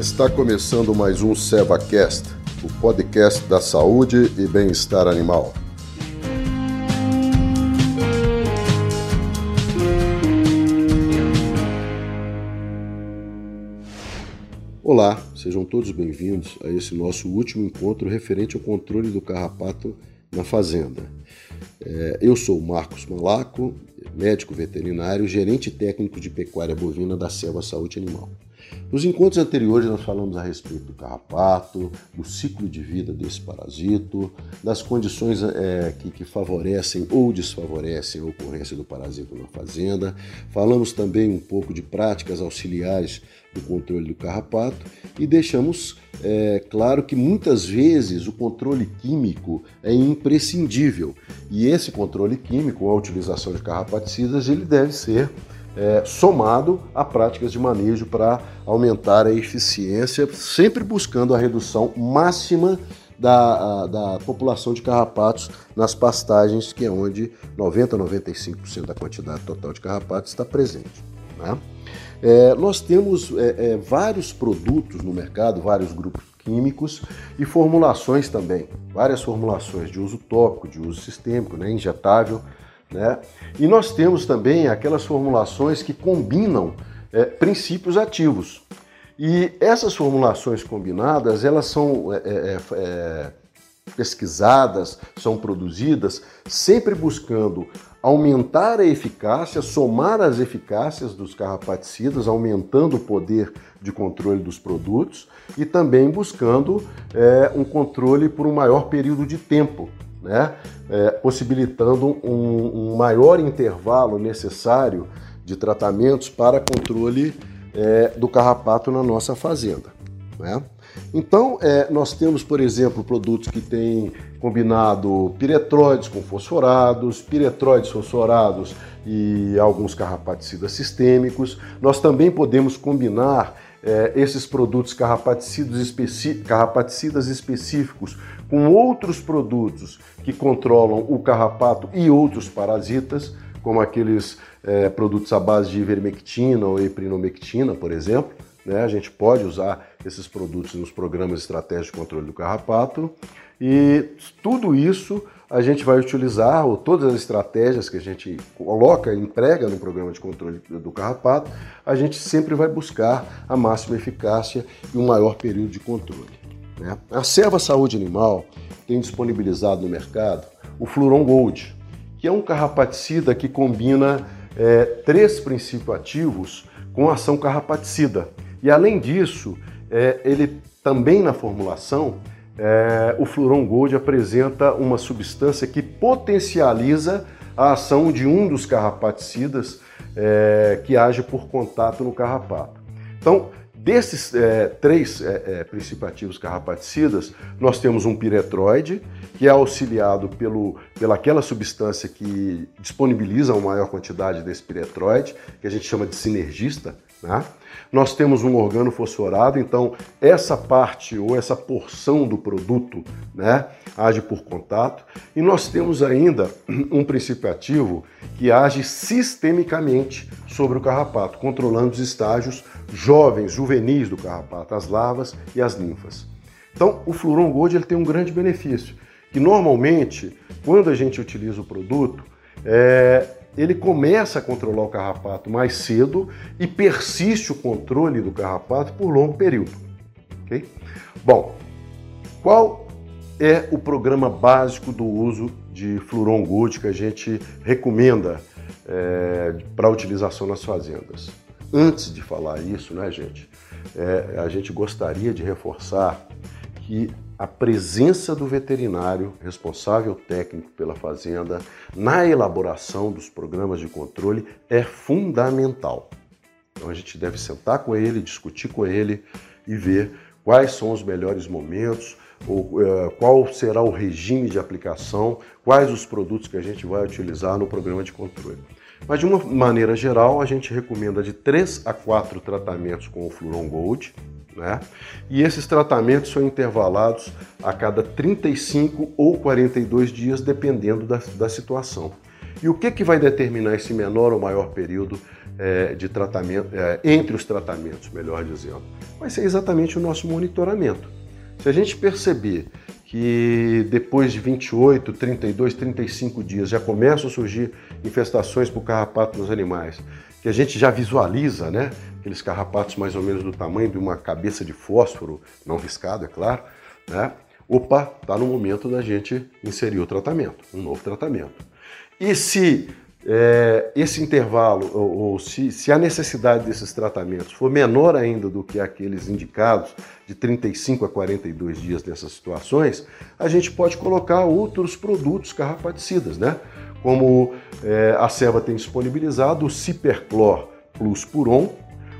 Está começando mais um SevaCast, o podcast da saúde e bem-estar animal. Olá, sejam todos bem-vindos a esse nosso último encontro referente ao controle do carrapato na fazenda. É, eu sou Marcos Malaco, médico veterinário, gerente técnico de pecuária bovina da Selva Saúde Animal. Nos encontros anteriores, nós falamos a respeito do carrapato, do ciclo de vida desse parasito, das condições é, que, que, favorecem ou desfavorecem a ocorrência do parasito na fazenda. Falamos também um pouco de práticas auxiliares do controle do carrapato e deixamos é, claro que muitas vezes o controle químico é imprescindível e esse controle químico, a utilização de carrapaticidas, ele deve ser é, somado a práticas de manejo para aumentar a eficiência, sempre buscando a redução máxima da, a, da população de carrapatos nas pastagens, que é onde 90 a 95% da quantidade total de carrapatos está presente. Né? É, nós temos é, é, vários produtos no mercado, vários grupos químicos e formulações também, várias formulações de uso tópico, de uso sistêmico, né, injetável, né? E nós temos também aquelas formulações que combinam é, princípios ativos. E essas formulações combinadas, elas são é, é, é, pesquisadas, são produzidas sempre buscando aumentar a eficácia, somar as eficácias dos carrapaticidas, aumentando o poder de controle dos produtos e também buscando é, um controle por um maior período de tempo, né? É, possibilitando um, um, maior intervalo necessário de tratamentos para controle é, do carrapato na nossa fazenda. Né? Então, é, nós temos, por exemplo, produtos que têm combinado piretróides com fosforados, piretróides fosforados e alguns carrapaticidas sistêmicos. Nós também podemos combinar é, esses produtos carrapaticidas, especi carrapaticidas específicos com outros produtos que controlam o carrapato e outros parasitas, como aqueles é, produtos à base de ivermectina ou eprinomectina, por exemplo. Né? A gente pode usar esses produtos nos programas estratégicos de controle do carrapato e tudo isso a gente vai utilizar, ou todas as estratégias que a gente coloca, emprega no programa de controle do carrapato, a gente sempre vai buscar a máxima eficácia e um maior período de controle. Né? A Serva Saúde Animal tem disponibilizado no mercado o Fluron Gold, que é um carrapaticida que combina é, três princípios ativos com ação carrapaticida. E além disso, é, ele também na formulação, é, o Fluron Gold apresenta uma substância que potencializa a ação de um dos carrapaticidas é, que age por contato no carrapato. Então, Desses é, três é, é, principativos carrapaticidas, nós temos um piretroide, que é auxiliado pelo, pelaquela substância que disponibiliza uma maior quantidade desse piretroide, que a gente chama de sinergista. Né? Nós temos um organo fosforado, então essa parte ou essa porção do produto né, age por contato. E nós temos ainda um princípio ativo que age sistemicamente sobre o carrapato, controlando os estágios jovens, juvenis do carrapato, as larvas e as ninfas. Então, o Fluron Gold ele tem um grande benefício, que normalmente, quando a gente utiliza o produto, é, ele começa a controlar o carrapato mais cedo e persiste o controle do carrapato por longo período. Okay? Bom, qual é o programa básico do uso de Fluron Gold que a gente recomenda é, para utilização nas fazendas? Antes de falar isso, né, gente, é, a gente gostaria de reforçar que a presença do veterinário responsável técnico pela fazenda na elaboração dos programas de controle é fundamental. Então a gente deve sentar com ele, discutir com ele e ver quais são os melhores momentos, ou, uh, qual será o regime de aplicação, quais os produtos que a gente vai utilizar no programa de controle. Mas de uma maneira geral, a gente recomenda de 3 a 4 tratamentos com o Fluron Gold, né? E esses tratamentos são intervalados a cada 35 ou 42 dias, dependendo da, da situação. E o que, que vai determinar esse menor ou maior período é, de tratamento, é, entre os tratamentos, melhor dizendo? Vai ser exatamente o nosso monitoramento. Se a gente perceber que depois de 28, 32, 35 dias já começam a surgir infestações por carrapato nos animais, que a gente já visualiza, né? Aqueles carrapatos mais ou menos do tamanho de uma cabeça de fósforo, não riscado, é claro, né? Opa, está no momento da gente inserir o tratamento, um novo tratamento. E se é, esse intervalo, ou, ou se, se, a necessidade desses tratamentos for menor ainda do que aqueles indicados, de 35 a 42 dias nessas situações, a gente pode colocar outros produtos carrapaticidas, né? Como é, a Serva tem disponibilizado o Ciperclor Plus Puron,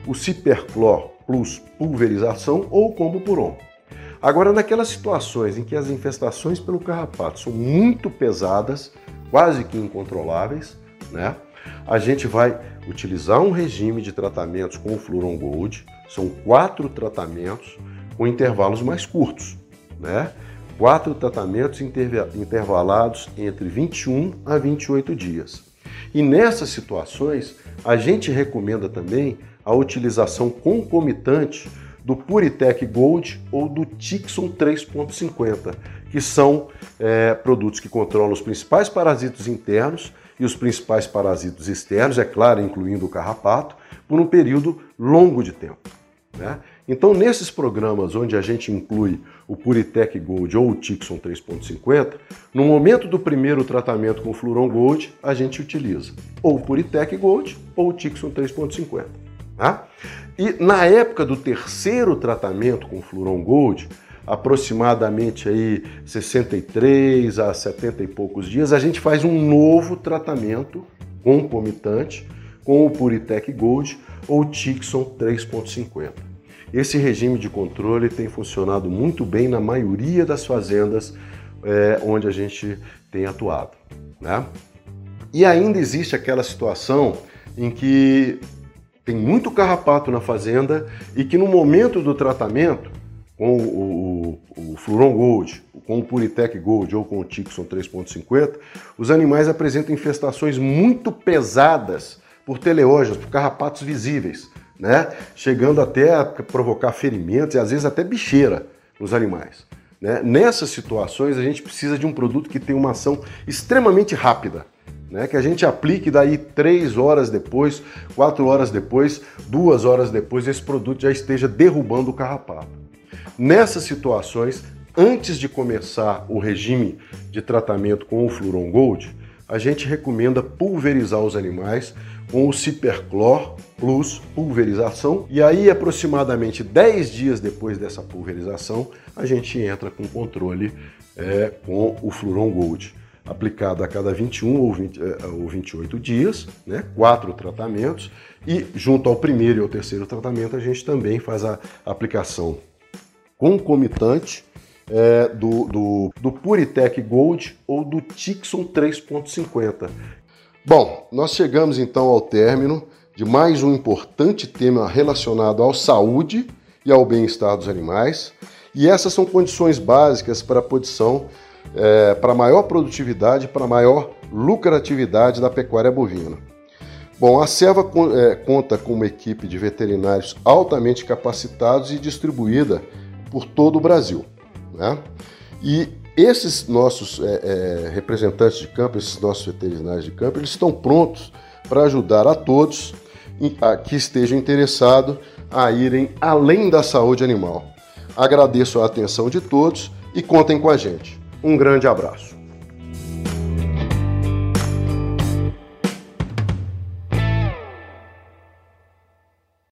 o Ciperclor Plus Pulverização ou Combo Puron. Agora, naquelas situações em que as infestações pelo carrapato são muito pesadas, quase que incontroláveis, né? A gente vai utilizar um regime de tratamentos com o Fluron Gold, são quatro tratamentos com intervalos mais curtos, né? Quatro tratamentos intervalados entre 21 a 28 dias. E nessas situações, a gente recomenda também a utilização concomitante do Puritec Gold ou do Tixon 3.50, que são é, produtos que controlam os principais parasitos internos e os principais parasitos externos, é claro, incluindo o carrapato, por um período longo de tempo. Né? Então, nesses programas onde a gente inclui o Puritec Gold ou o Tixon 3.50, no momento do primeiro tratamento com Fluron Gold, a gente utiliza ou o Puritec Gold ou o Tixon 3.50. Tá? E na época do terceiro tratamento com Fluron Gold, aproximadamente aí 63 a 70 e poucos dias, a gente faz um novo tratamento concomitante com o Puritec Gold ou Tixon 3.50. Esse regime de controle tem funcionado muito bem na maioria das fazendas é, onde a gente tem atuado. Né? E ainda existe aquela situação em que tem muito carrapato na fazenda e que no momento do tratamento com o, o, o Fluron Gold, com o Puritec Gold ou com o Tixon 3.50, os animais apresentam infestações muito pesadas por teleógenos, por carrapatos visíveis, né? chegando até a provocar ferimentos e às vezes até bicheira nos animais. Né? Nessas situações, a gente precisa de um produto que tenha uma ação extremamente rápida. Né, que a gente aplique daí três horas depois, quatro horas depois, duas horas depois, esse produto já esteja derrubando o carrapato. Nessas situações, antes de começar o regime de tratamento com o Fluron Gold, a gente recomenda pulverizar os animais com o Ciperclor plus pulverização. E aí aproximadamente 10 dias depois dessa pulverização a gente entra com controle é, com o Fluron Gold. Aplicado a cada 21 ou, 20, é, ou 28 dias, né, quatro tratamentos. E junto ao primeiro e ao terceiro tratamento a gente também faz a aplicação concomitante é, do, do, do Puritec Gold ou do Tixon 3.50. Bom, nós chegamos então ao término de mais um importante tema relacionado à saúde e ao bem-estar dos animais. E essas são condições básicas para a produção, é, para maior produtividade, para maior lucratividade da pecuária bovina. Bom, a Serva é, conta com uma equipe de veterinários altamente capacitados e distribuída por todo o Brasil. Né? E esses nossos é, é, representantes de campo, esses nossos veterinários de campo, eles estão prontos para ajudar a todos que estejam interessados a irem além da saúde animal. Agradeço a atenção de todos e contem com a gente. Um grande abraço.